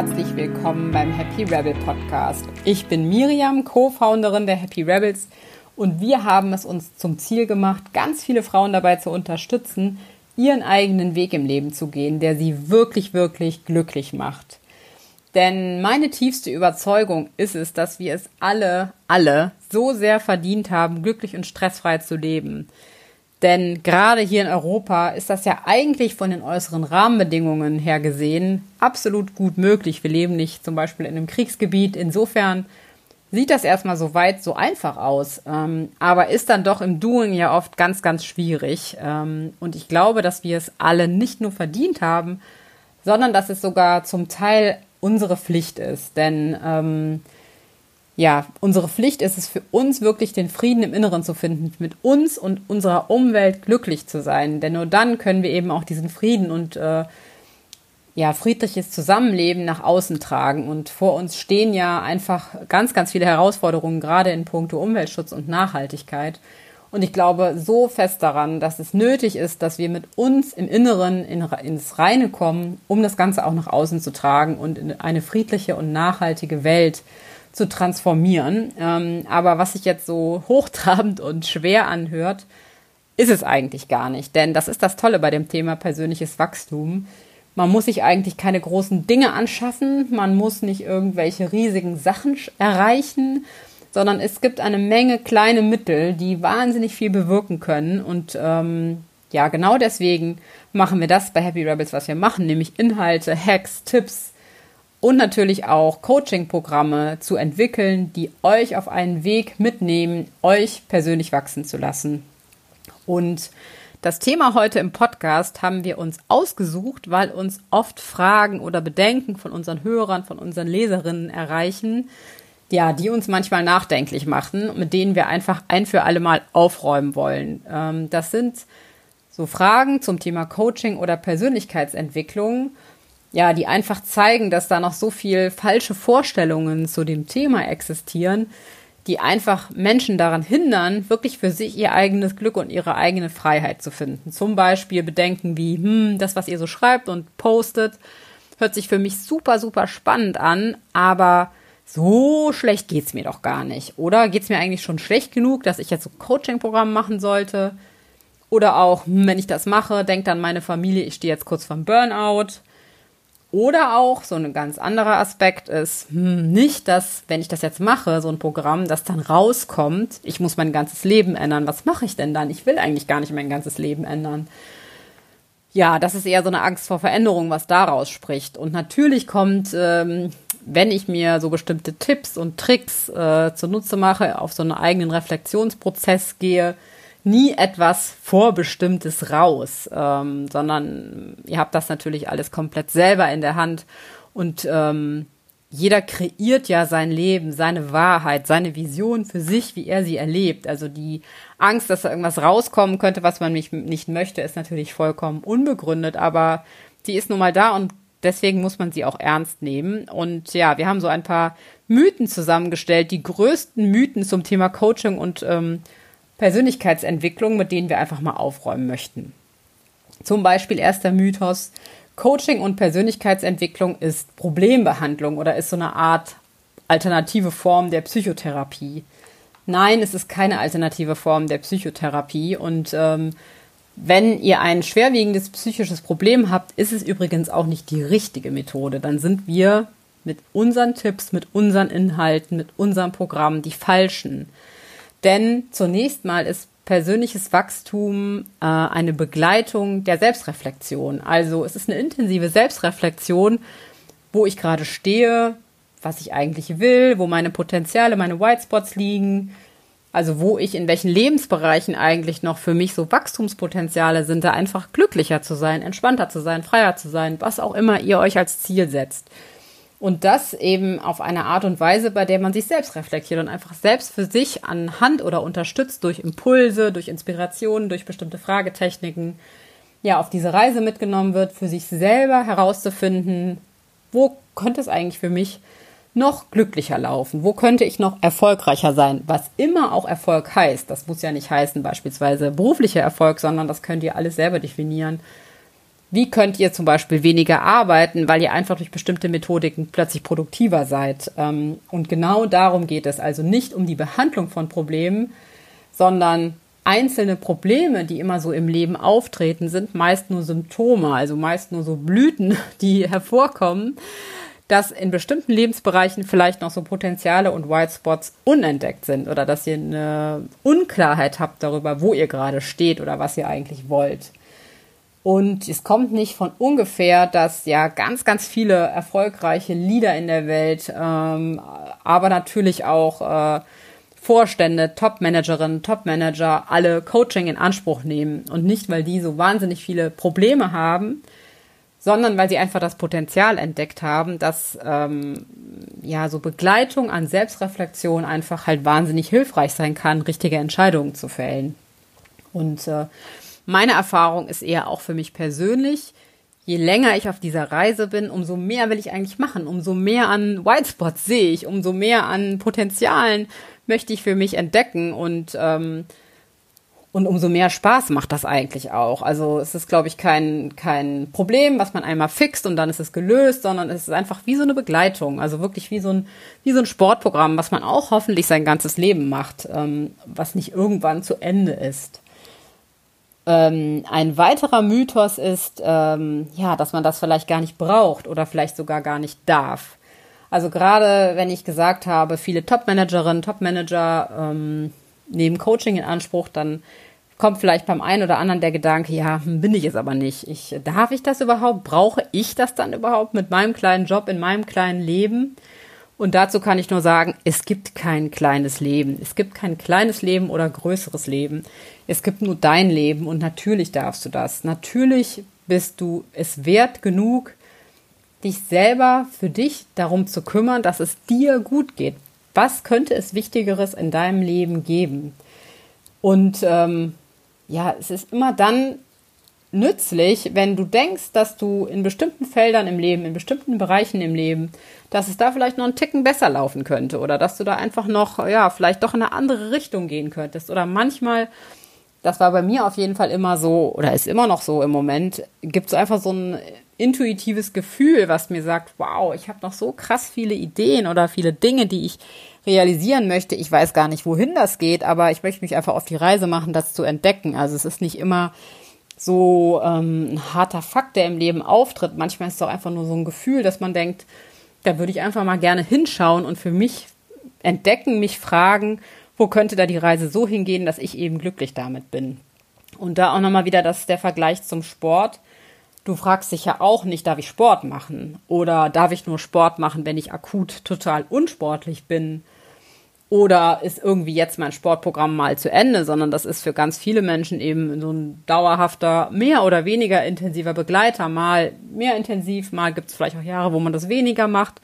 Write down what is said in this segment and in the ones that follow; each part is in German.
herzlich willkommen beim Happy Rebel Podcast. Ich bin Miriam, Co-Founderin der Happy Rebels und wir haben es uns zum Ziel gemacht, ganz viele Frauen dabei zu unterstützen, ihren eigenen Weg im Leben zu gehen, der sie wirklich, wirklich glücklich macht. Denn meine tiefste Überzeugung ist es, dass wir es alle, alle so sehr verdient haben, glücklich und stressfrei zu leben. Denn gerade hier in Europa ist das ja eigentlich von den äußeren Rahmenbedingungen her gesehen absolut gut möglich. Wir leben nicht zum Beispiel in einem Kriegsgebiet. Insofern sieht das erstmal so weit so einfach aus, ähm, aber ist dann doch im Doing ja oft ganz, ganz schwierig. Ähm, und ich glaube, dass wir es alle nicht nur verdient haben, sondern dass es sogar zum Teil unsere Pflicht ist. Denn ähm, ja, unsere Pflicht ist es für uns wirklich den Frieden im Inneren zu finden, mit uns und unserer Umwelt glücklich zu sein. Denn nur dann können wir eben auch diesen Frieden und äh, ja, friedliches Zusammenleben nach außen tragen. Und vor uns stehen ja einfach ganz, ganz viele Herausforderungen, gerade in puncto Umweltschutz und Nachhaltigkeit. Und ich glaube so fest daran, dass es nötig ist, dass wir mit uns im Inneren in, ins Reine kommen, um das Ganze auch nach außen zu tragen und in eine friedliche und nachhaltige Welt zu zu transformieren. Ähm, aber was sich jetzt so hochtrabend und schwer anhört, ist es eigentlich gar nicht. Denn das ist das Tolle bei dem Thema persönliches Wachstum. Man muss sich eigentlich keine großen Dinge anschaffen, man muss nicht irgendwelche riesigen Sachen erreichen, sondern es gibt eine Menge kleine Mittel, die wahnsinnig viel bewirken können. Und ähm, ja, genau deswegen machen wir das bei Happy Rebels, was wir machen, nämlich Inhalte, Hacks, Tipps, und natürlich auch Coaching-Programme zu entwickeln, die euch auf einen Weg mitnehmen, euch persönlich wachsen zu lassen. Und das Thema heute im Podcast haben wir uns ausgesucht, weil uns oft Fragen oder Bedenken von unseren Hörern, von unseren Leserinnen erreichen, ja, die uns manchmal nachdenklich machen, mit denen wir einfach ein für alle Mal aufräumen wollen. Ähm, das sind so Fragen zum Thema Coaching oder Persönlichkeitsentwicklung ja, die einfach zeigen, dass da noch so viel falsche Vorstellungen zu dem Thema existieren, die einfach Menschen daran hindern, wirklich für sich ihr eigenes Glück und ihre eigene Freiheit zu finden. Zum Beispiel Bedenken wie, hm, das, was ihr so schreibt und postet, hört sich für mich super, super spannend an, aber so schlecht geht's mir doch gar nicht. Oder geht's mir eigentlich schon schlecht genug, dass ich jetzt so Coaching-Programm machen sollte? Oder auch, hm, wenn ich das mache, denkt dann meine Familie, ich stehe jetzt kurz vorm Burnout. Oder auch so ein ganz anderer Aspekt ist hm, nicht, dass, wenn ich das jetzt mache, so ein Programm, das dann rauskommt, ich muss mein ganzes Leben ändern. Was mache ich denn dann? Ich will eigentlich gar nicht mein ganzes Leben ändern. Ja, das ist eher so eine Angst vor Veränderung, was daraus spricht. Und natürlich kommt, ähm, wenn ich mir so bestimmte Tipps und Tricks äh, zunutze mache, auf so einen eigenen Reflexionsprozess gehe, nie etwas Vorbestimmtes raus, ähm, sondern ihr habt das natürlich alles komplett selber in der Hand und ähm, jeder kreiert ja sein Leben, seine Wahrheit, seine Vision für sich, wie er sie erlebt. Also die Angst, dass da irgendwas rauskommen könnte, was man nicht, nicht möchte, ist natürlich vollkommen unbegründet, aber die ist nun mal da und deswegen muss man sie auch ernst nehmen. Und ja, wir haben so ein paar Mythen zusammengestellt, die größten Mythen zum Thema Coaching und ähm, Persönlichkeitsentwicklung, mit denen wir einfach mal aufräumen möchten. Zum Beispiel erster Mythos, Coaching und Persönlichkeitsentwicklung ist Problembehandlung oder ist so eine Art alternative Form der Psychotherapie. Nein, es ist keine alternative Form der Psychotherapie und ähm, wenn ihr ein schwerwiegendes psychisches Problem habt, ist es übrigens auch nicht die richtige Methode. Dann sind wir mit unseren Tipps, mit unseren Inhalten, mit unserem Programm die falschen. Denn zunächst mal ist persönliches Wachstum äh, eine Begleitung der Selbstreflexion. Also es ist eine intensive Selbstreflexion, wo ich gerade stehe, was ich eigentlich will, wo meine Potenziale, meine Whitespots liegen, also wo ich in welchen Lebensbereichen eigentlich noch für mich so Wachstumspotenziale sind, da einfach glücklicher zu sein, entspannter zu sein, freier zu sein, was auch immer ihr euch als Ziel setzt. Und das eben auf eine Art und Weise, bei der man sich selbst reflektiert und einfach selbst für sich anhand oder unterstützt durch Impulse, durch Inspirationen, durch bestimmte Fragetechniken, ja, auf diese Reise mitgenommen wird, für sich selber herauszufinden, wo könnte es eigentlich für mich noch glücklicher laufen? Wo könnte ich noch erfolgreicher sein? Was immer auch Erfolg heißt. Das muss ja nicht heißen, beispielsweise beruflicher Erfolg, sondern das könnt ihr alles selber definieren wie könnt ihr zum Beispiel weniger arbeiten, weil ihr einfach durch bestimmte Methodiken plötzlich produktiver seid. Ähm, und genau darum geht es. Also nicht um die Behandlung von Problemen, sondern einzelne Probleme, die immer so im Leben auftreten, sind meist nur Symptome, also meist nur so Blüten, die hervorkommen, dass in bestimmten Lebensbereichen vielleicht noch so Potenziale und White Spots unentdeckt sind oder dass ihr eine Unklarheit habt darüber, wo ihr gerade steht oder was ihr eigentlich wollt. Und es kommt nicht von ungefähr, dass ja ganz, ganz viele erfolgreiche Leader in der Welt, ähm, aber natürlich auch äh, Vorstände, Top-Managerinnen, Top-Manager alle Coaching in Anspruch nehmen. Und nicht, weil die so wahnsinnig viele Probleme haben, sondern weil sie einfach das Potenzial entdeckt haben, dass ähm, ja so Begleitung an Selbstreflexion einfach halt wahnsinnig hilfreich sein kann, richtige Entscheidungen zu fällen. Und äh, meine Erfahrung ist eher auch für mich persönlich, je länger ich auf dieser Reise bin, umso mehr will ich eigentlich machen, umso mehr an Whitespots sehe ich, umso mehr an Potenzialen möchte ich für mich entdecken und ähm, und umso mehr Spaß macht das eigentlich auch. Also es ist, glaube ich, kein, kein Problem, was man einmal fixt und dann ist es gelöst, sondern es ist einfach wie so eine Begleitung. Also wirklich wie so ein, wie so ein Sportprogramm, was man auch hoffentlich sein ganzes Leben macht, ähm, was nicht irgendwann zu Ende ist. Ähm, ein weiterer Mythos ist, ähm, ja, dass man das vielleicht gar nicht braucht oder vielleicht sogar gar nicht darf. Also gerade wenn ich gesagt habe, viele Top-Managerinnen, Top-Manager ähm, nehmen Coaching in Anspruch, dann kommt vielleicht beim einen oder anderen der Gedanke, ja, hm, bin ich es aber nicht. Ich, darf ich das überhaupt? Brauche ich das dann überhaupt mit meinem kleinen Job in meinem kleinen Leben? Und dazu kann ich nur sagen, es gibt kein kleines Leben. Es gibt kein kleines Leben oder größeres Leben. Es gibt nur dein Leben und natürlich darfst du das. Natürlich bist du es wert genug, dich selber für dich darum zu kümmern, dass es dir gut geht. Was könnte es Wichtigeres in deinem Leben geben? Und ähm, ja, es ist immer dann nützlich, wenn du denkst, dass du in bestimmten Feldern im Leben, in bestimmten Bereichen im Leben, dass es da vielleicht noch einen Ticken besser laufen könnte oder dass du da einfach noch, ja, vielleicht doch in eine andere Richtung gehen könntest oder manchmal, das war bei mir auf jeden Fall immer so oder ist immer noch so im Moment, gibt es einfach so ein intuitives Gefühl, was mir sagt, wow, ich habe noch so krass viele Ideen oder viele Dinge, die ich realisieren möchte. Ich weiß gar nicht, wohin das geht, aber ich möchte mich einfach auf die Reise machen, das zu entdecken. Also es ist nicht immer so ähm, ein harter Fakt, der im Leben auftritt. Manchmal ist es auch einfach nur so ein Gefühl, dass man denkt, da würde ich einfach mal gerne hinschauen und für mich entdecken, mich fragen, wo könnte da die Reise so hingehen, dass ich eben glücklich damit bin. Und da auch nochmal wieder das, der Vergleich zum Sport. Du fragst dich ja auch nicht, darf ich Sport machen? Oder darf ich nur Sport machen, wenn ich akut total unsportlich bin? Oder ist irgendwie jetzt mein Sportprogramm mal zu Ende, sondern das ist für ganz viele Menschen eben so ein dauerhafter, mehr oder weniger intensiver Begleiter. Mal mehr intensiv, mal gibt es vielleicht auch Jahre, wo man das weniger macht.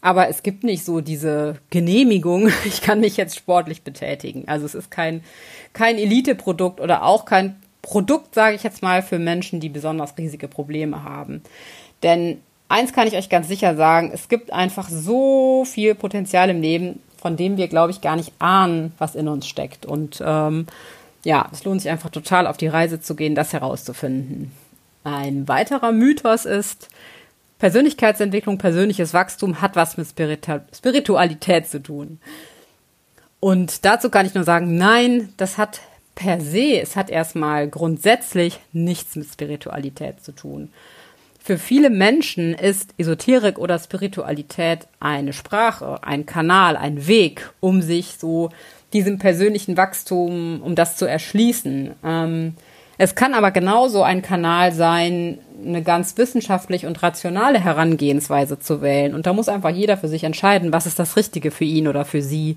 Aber es gibt nicht so diese Genehmigung, ich kann mich jetzt sportlich betätigen. Also es ist kein, kein Elite-Produkt oder auch kein Produkt, sage ich jetzt mal, für Menschen, die besonders riesige Probleme haben. Denn eins kann ich euch ganz sicher sagen, es gibt einfach so viel Potenzial im Leben, von dem wir, glaube ich, gar nicht ahnen, was in uns steckt. Und ähm, ja, es lohnt sich einfach total auf die Reise zu gehen, das herauszufinden. Ein weiterer Mythos ist, Persönlichkeitsentwicklung, persönliches Wachstum hat was mit Spiritualität zu tun. Und dazu kann ich nur sagen, nein, das hat per se, es hat erstmal grundsätzlich nichts mit Spiritualität zu tun. Für viele Menschen ist Esoterik oder Spiritualität eine Sprache, ein Kanal, ein Weg, um sich so diesem persönlichen Wachstum, um das zu erschließen. Ähm, es kann aber genauso ein Kanal sein, eine ganz wissenschaftlich und rationale Herangehensweise zu wählen. Und da muss einfach jeder für sich entscheiden, was ist das Richtige für ihn oder für sie.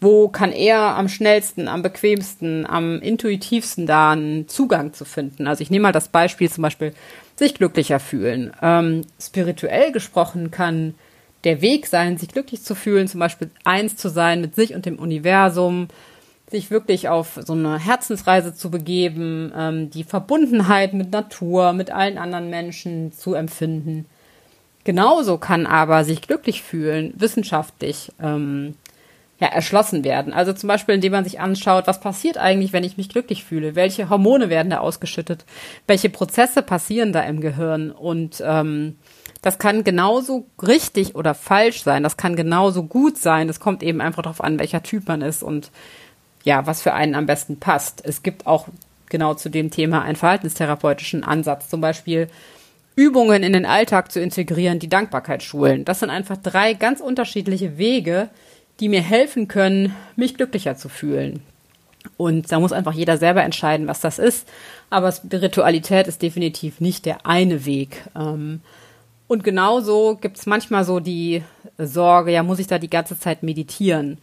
Wo kann er am schnellsten, am bequemsten, am intuitivsten da einen Zugang zu finden? Also ich nehme mal das Beispiel zum Beispiel sich glücklicher fühlen. Ähm, spirituell gesprochen kann der Weg sein, sich glücklich zu fühlen, zum Beispiel eins zu sein mit sich und dem Universum, sich wirklich auf so eine Herzensreise zu begeben, ähm, die Verbundenheit mit Natur, mit allen anderen Menschen zu empfinden. Genauso kann aber sich glücklich fühlen, wissenschaftlich, ähm, ja, erschlossen werden. Also zum Beispiel, indem man sich anschaut, was passiert eigentlich, wenn ich mich glücklich fühle? Welche Hormone werden da ausgeschüttet? Welche Prozesse passieren da im Gehirn? Und ähm, das kann genauso richtig oder falsch sein. Das kann genauso gut sein. Es kommt eben einfach darauf an, welcher Typ man ist und ja, was für einen am besten passt. Es gibt auch genau zu dem Thema einen verhaltenstherapeutischen Ansatz. Zum Beispiel Übungen in den Alltag zu integrieren, die Dankbarkeit schulen. Das sind einfach drei ganz unterschiedliche Wege, die mir helfen können, mich glücklicher zu fühlen. Und da muss einfach jeder selber entscheiden, was das ist. Aber Spiritualität ist definitiv nicht der eine Weg. Ähm, und genauso gibt es manchmal so die Sorge, ja, muss ich da die ganze Zeit meditieren?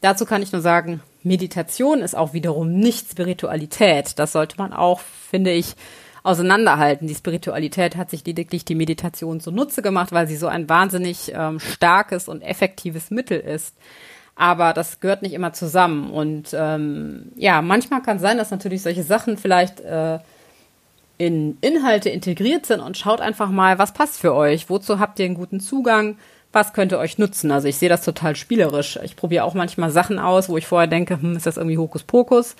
Dazu kann ich nur sagen, Meditation ist auch wiederum nicht Spiritualität. Das sollte man auch, finde ich, auseinanderhalten. Die Spiritualität hat sich lediglich die Meditation zunutze gemacht, weil sie so ein wahnsinnig ähm, starkes und effektives Mittel ist. Aber das gehört nicht immer zusammen. Und ähm, ja, manchmal kann sein, dass natürlich solche Sachen vielleicht äh, in Inhalte integriert sind und schaut einfach mal, was passt für euch. Wozu habt ihr einen guten Zugang? Was könnte euch nutzen? Also ich sehe das total spielerisch. Ich probiere auch manchmal Sachen aus, wo ich vorher denke, hm, ist das irgendwie Hokuspokus?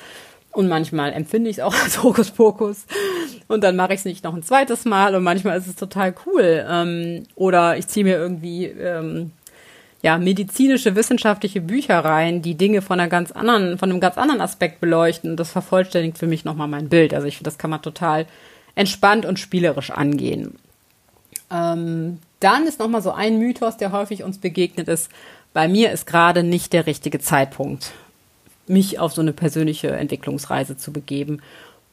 Und manchmal empfinde ich es auch als Hokuspokus. Und dann mache ich es nicht noch ein zweites Mal und manchmal ist es total cool. Ähm, oder ich ziehe mir irgendwie ähm, ja, medizinische, wissenschaftliche Bücher rein, die Dinge von einer ganz anderen, von einem ganz anderen Aspekt beleuchten. Das vervollständigt für mich nochmal mein Bild. Also ich finde, das kann man total entspannt und spielerisch angehen. Ähm, dann ist nochmal so ein Mythos, der häufig uns begegnet ist. Bei mir ist gerade nicht der richtige Zeitpunkt mich auf so eine persönliche Entwicklungsreise zu begeben.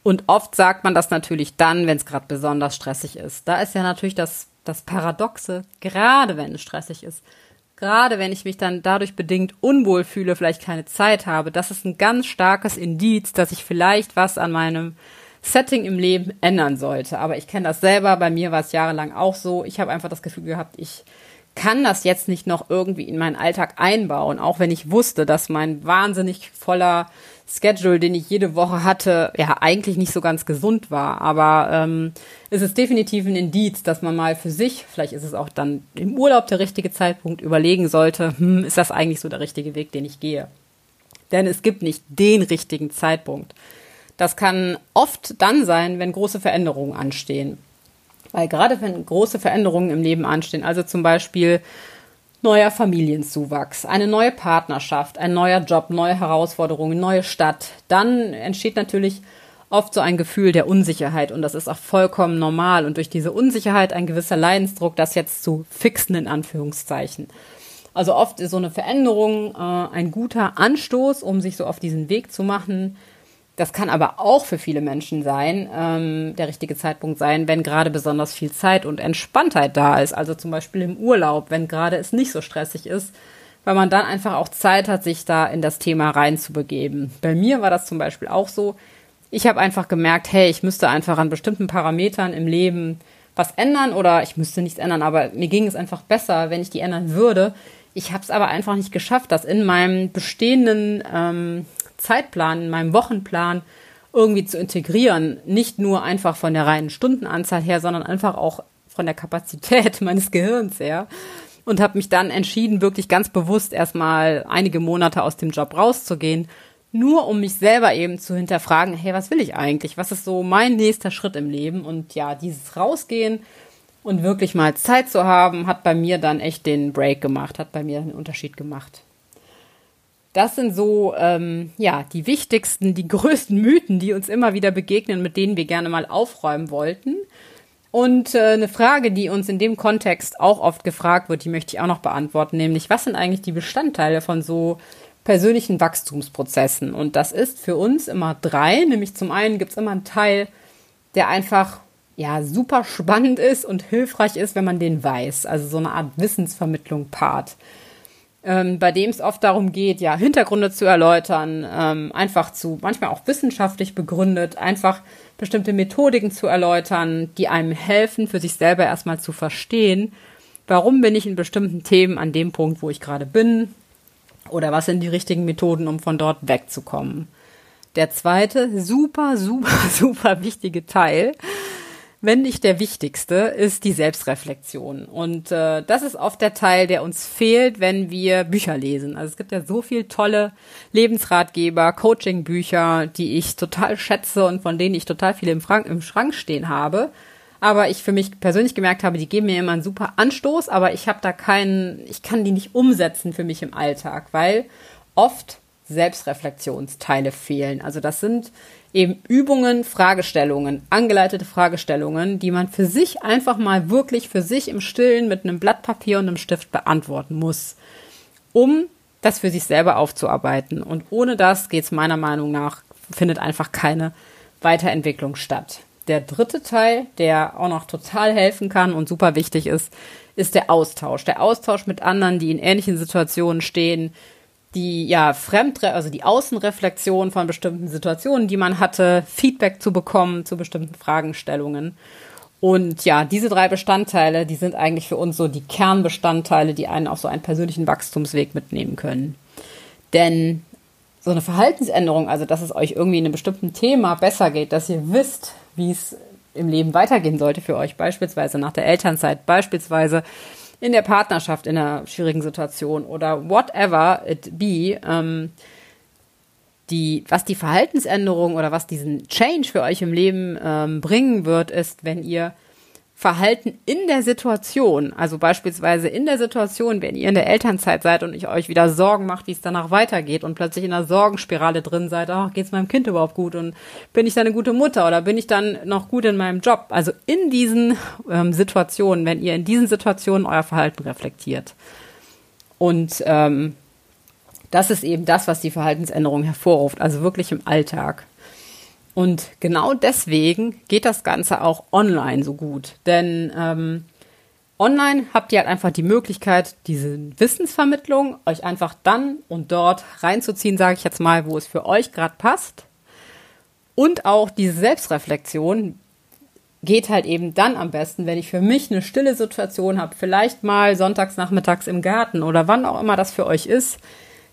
Und oft sagt man das natürlich dann, wenn es gerade besonders stressig ist. Da ist ja natürlich das, das Paradoxe, gerade wenn es stressig ist, gerade wenn ich mich dann dadurch bedingt unwohl fühle, vielleicht keine Zeit habe, das ist ein ganz starkes Indiz, dass ich vielleicht was an meinem Setting im Leben ändern sollte. Aber ich kenne das selber, bei mir war es jahrelang auch so. Ich habe einfach das Gefühl gehabt, ich kann das jetzt nicht noch irgendwie in meinen Alltag einbauen, auch wenn ich wusste, dass mein wahnsinnig voller Schedule, den ich jede Woche hatte, ja eigentlich nicht so ganz gesund war. Aber ähm, es ist definitiv ein Indiz, dass man mal für sich, vielleicht ist es auch dann im Urlaub der richtige Zeitpunkt, überlegen sollte, hm, ist das eigentlich so der richtige Weg, den ich gehe? Denn es gibt nicht den richtigen Zeitpunkt. Das kann oft dann sein, wenn große Veränderungen anstehen. Weil gerade wenn große Veränderungen im Leben anstehen, also zum Beispiel neuer Familienzuwachs, eine neue Partnerschaft, ein neuer Job, neue Herausforderungen, neue Stadt, dann entsteht natürlich oft so ein Gefühl der Unsicherheit und das ist auch vollkommen normal und durch diese Unsicherheit ein gewisser Leidensdruck, das jetzt zu fixen in Anführungszeichen. Also oft ist so eine Veränderung äh, ein guter Anstoß, um sich so auf diesen Weg zu machen, das kann aber auch für viele Menschen sein, ähm, der richtige Zeitpunkt sein, wenn gerade besonders viel Zeit und Entspanntheit da ist. Also zum Beispiel im Urlaub, wenn gerade es nicht so stressig ist, weil man dann einfach auch Zeit hat, sich da in das Thema reinzubegeben. Bei mir war das zum Beispiel auch so. Ich habe einfach gemerkt, hey, ich müsste einfach an bestimmten Parametern im Leben was ändern oder ich müsste nichts ändern, aber mir ging es einfach besser, wenn ich die ändern würde. Ich habe es aber einfach nicht geschafft, das in meinem bestehenden ähm, Zeitplan, in meinem Wochenplan irgendwie zu integrieren. Nicht nur einfach von der reinen Stundenanzahl her, sondern einfach auch von der Kapazität meines Gehirns her. Und habe mich dann entschieden, wirklich ganz bewusst erstmal einige Monate aus dem Job rauszugehen, nur um mich selber eben zu hinterfragen, hey, was will ich eigentlich? Was ist so mein nächster Schritt im Leben? Und ja, dieses Rausgehen und wirklich mal Zeit zu haben, hat bei mir dann echt den Break gemacht, hat bei mir einen Unterschied gemacht. Das sind so, ähm, ja, die wichtigsten, die größten Mythen, die uns immer wieder begegnen, mit denen wir gerne mal aufräumen wollten. Und äh, eine Frage, die uns in dem Kontext auch oft gefragt wird, die möchte ich auch noch beantworten, nämlich was sind eigentlich die Bestandteile von so persönlichen Wachstumsprozessen? Und das ist für uns immer drei, nämlich zum einen gibt es immer einen Teil, der einfach ja super spannend ist und hilfreich ist, wenn man den weiß, also so eine Art Wissensvermittlung Part ähm, bei dem es oft darum geht, ja, Hintergründe zu erläutern, ähm, einfach zu, manchmal auch wissenschaftlich begründet, einfach bestimmte Methodiken zu erläutern, die einem helfen, für sich selber erstmal zu verstehen, warum bin ich in bestimmten Themen an dem Punkt, wo ich gerade bin, oder was sind die richtigen Methoden, um von dort wegzukommen. Der zweite super, super, super wichtige Teil wenn nicht der wichtigste, ist die Selbstreflexion. Und äh, das ist oft der Teil, der uns fehlt, wenn wir Bücher lesen. Also es gibt ja so viel tolle Lebensratgeber, Coaching-Bücher, die ich total schätze und von denen ich total viele im, Frank im Schrank stehen habe. Aber ich für mich persönlich gemerkt habe, die geben mir immer einen super Anstoß, aber ich habe da keinen, ich kann die nicht umsetzen für mich im Alltag, weil oft Selbstreflexionsteile fehlen. Also das sind eben Übungen, Fragestellungen, angeleitete Fragestellungen, die man für sich einfach mal wirklich für sich im Stillen mit einem Blatt Papier und einem Stift beantworten muss, um das für sich selber aufzuarbeiten. Und ohne das geht es meiner Meinung nach, findet einfach keine Weiterentwicklung statt. Der dritte Teil, der auch noch total helfen kann und super wichtig ist, ist der Austausch. Der Austausch mit anderen, die in ähnlichen Situationen stehen, die ja Fremdre also die Außenreflexion von bestimmten Situationen, die man hatte, Feedback zu bekommen zu bestimmten Fragestellungen. Und ja, diese drei Bestandteile, die sind eigentlich für uns so die Kernbestandteile, die einen auf so einen persönlichen Wachstumsweg mitnehmen können. Denn so eine Verhaltensänderung, also dass es euch irgendwie in einem bestimmten Thema besser geht, dass ihr wisst, wie es im Leben weitergehen sollte für euch, beispielsweise nach der Elternzeit, beispielsweise in der Partnerschaft in einer schwierigen Situation oder whatever it be, ähm, die, was die Verhaltensänderung oder was diesen Change für euch im Leben ähm, bringen wird, ist, wenn ihr Verhalten in der Situation, also beispielsweise in der Situation, wenn ihr in der Elternzeit seid und ich euch wieder Sorgen macht, wie es danach weitergeht und plötzlich in einer Sorgenspirale drin seid, ach, geht's meinem Kind überhaupt gut und bin ich dann eine gute Mutter oder bin ich dann noch gut in meinem Job? Also in diesen ähm, Situationen, wenn ihr in diesen Situationen euer Verhalten reflektiert. Und ähm, das ist eben das, was die Verhaltensänderung hervorruft, also wirklich im Alltag. Und genau deswegen geht das Ganze auch online so gut. Denn ähm, online habt ihr halt einfach die Möglichkeit, diese Wissensvermittlung euch einfach dann und dort reinzuziehen, sage ich jetzt mal, wo es für euch gerade passt. Und auch diese Selbstreflexion geht halt eben dann am besten, wenn ich für mich eine stille Situation habe, vielleicht mal sonntags nachmittags im Garten oder wann auch immer das für euch ist,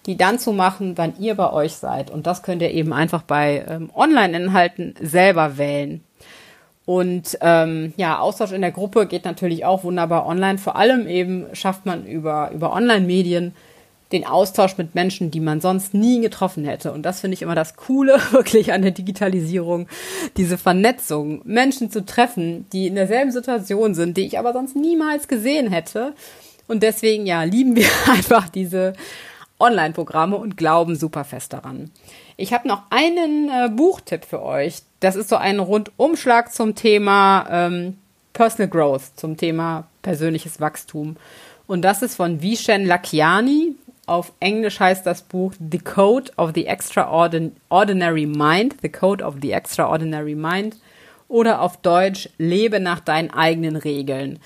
die dann zu machen, wann ihr bei euch seid. Und das könnt ihr eben einfach bei ähm, Online-Inhalten selber wählen. Und ähm, ja, Austausch in der Gruppe geht natürlich auch wunderbar online. Vor allem eben schafft man über, über Online-Medien den Austausch mit Menschen, die man sonst nie getroffen hätte. Und das finde ich immer das Coole wirklich an der Digitalisierung, diese Vernetzung, Menschen zu treffen, die in derselben Situation sind, die ich aber sonst niemals gesehen hätte. Und deswegen, ja, lieben wir einfach diese Online-Programme und glauben super fest daran. Ich habe noch einen äh, Buchtipp für euch. Das ist so ein Rundumschlag zum Thema ähm, Personal Growth, zum Thema persönliches Wachstum. Und das ist von Vishen Lakiani. Auf Englisch heißt das Buch The Code of the Extraordinary Mind, The Code of the Extraordinary Mind. Oder auf Deutsch Lebe nach deinen eigenen Regeln.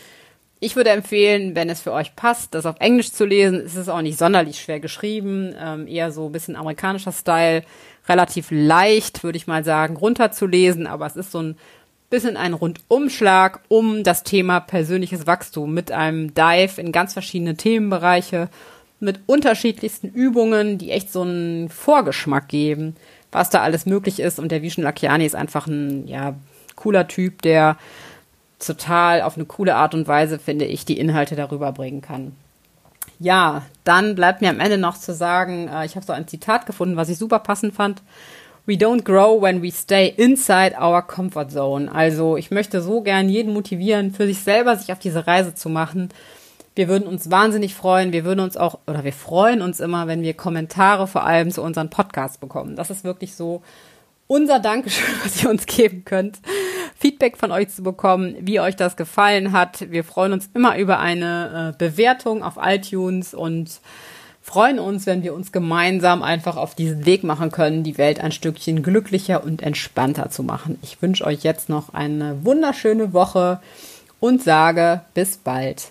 Ich würde empfehlen, wenn es für euch passt, das auf Englisch zu lesen. Es ist auch nicht sonderlich schwer geschrieben, ähm, eher so ein bisschen amerikanischer Style, relativ leicht, würde ich mal sagen, runterzulesen, aber es ist so ein bisschen ein Rundumschlag um das Thema persönliches Wachstum mit einem Dive in ganz verschiedene Themenbereiche, mit unterschiedlichsten Übungen, die echt so einen Vorgeschmack geben, was da alles möglich ist. Und der Vishen Lakiani ist einfach ein, ja, cooler Typ, der total auf eine coole Art und Weise, finde ich, die Inhalte darüber bringen kann. Ja, dann bleibt mir am Ende noch zu sagen, äh, ich habe so ein Zitat gefunden, was ich super passend fand. We don't grow when we stay inside our comfort zone. Also ich möchte so gern jeden motivieren, für sich selber sich auf diese Reise zu machen. Wir würden uns wahnsinnig freuen. Wir würden uns auch, oder wir freuen uns immer, wenn wir Kommentare vor allem zu unseren Podcasts bekommen. Das ist wirklich so unser Dankeschön, was ihr uns geben könnt. Feedback von euch zu bekommen, wie euch das gefallen hat. Wir freuen uns immer über eine äh, Bewertung auf iTunes und freuen uns, wenn wir uns gemeinsam einfach auf diesen Weg machen können, die Welt ein Stückchen glücklicher und entspannter zu machen. Ich wünsche euch jetzt noch eine wunderschöne Woche und sage bis bald.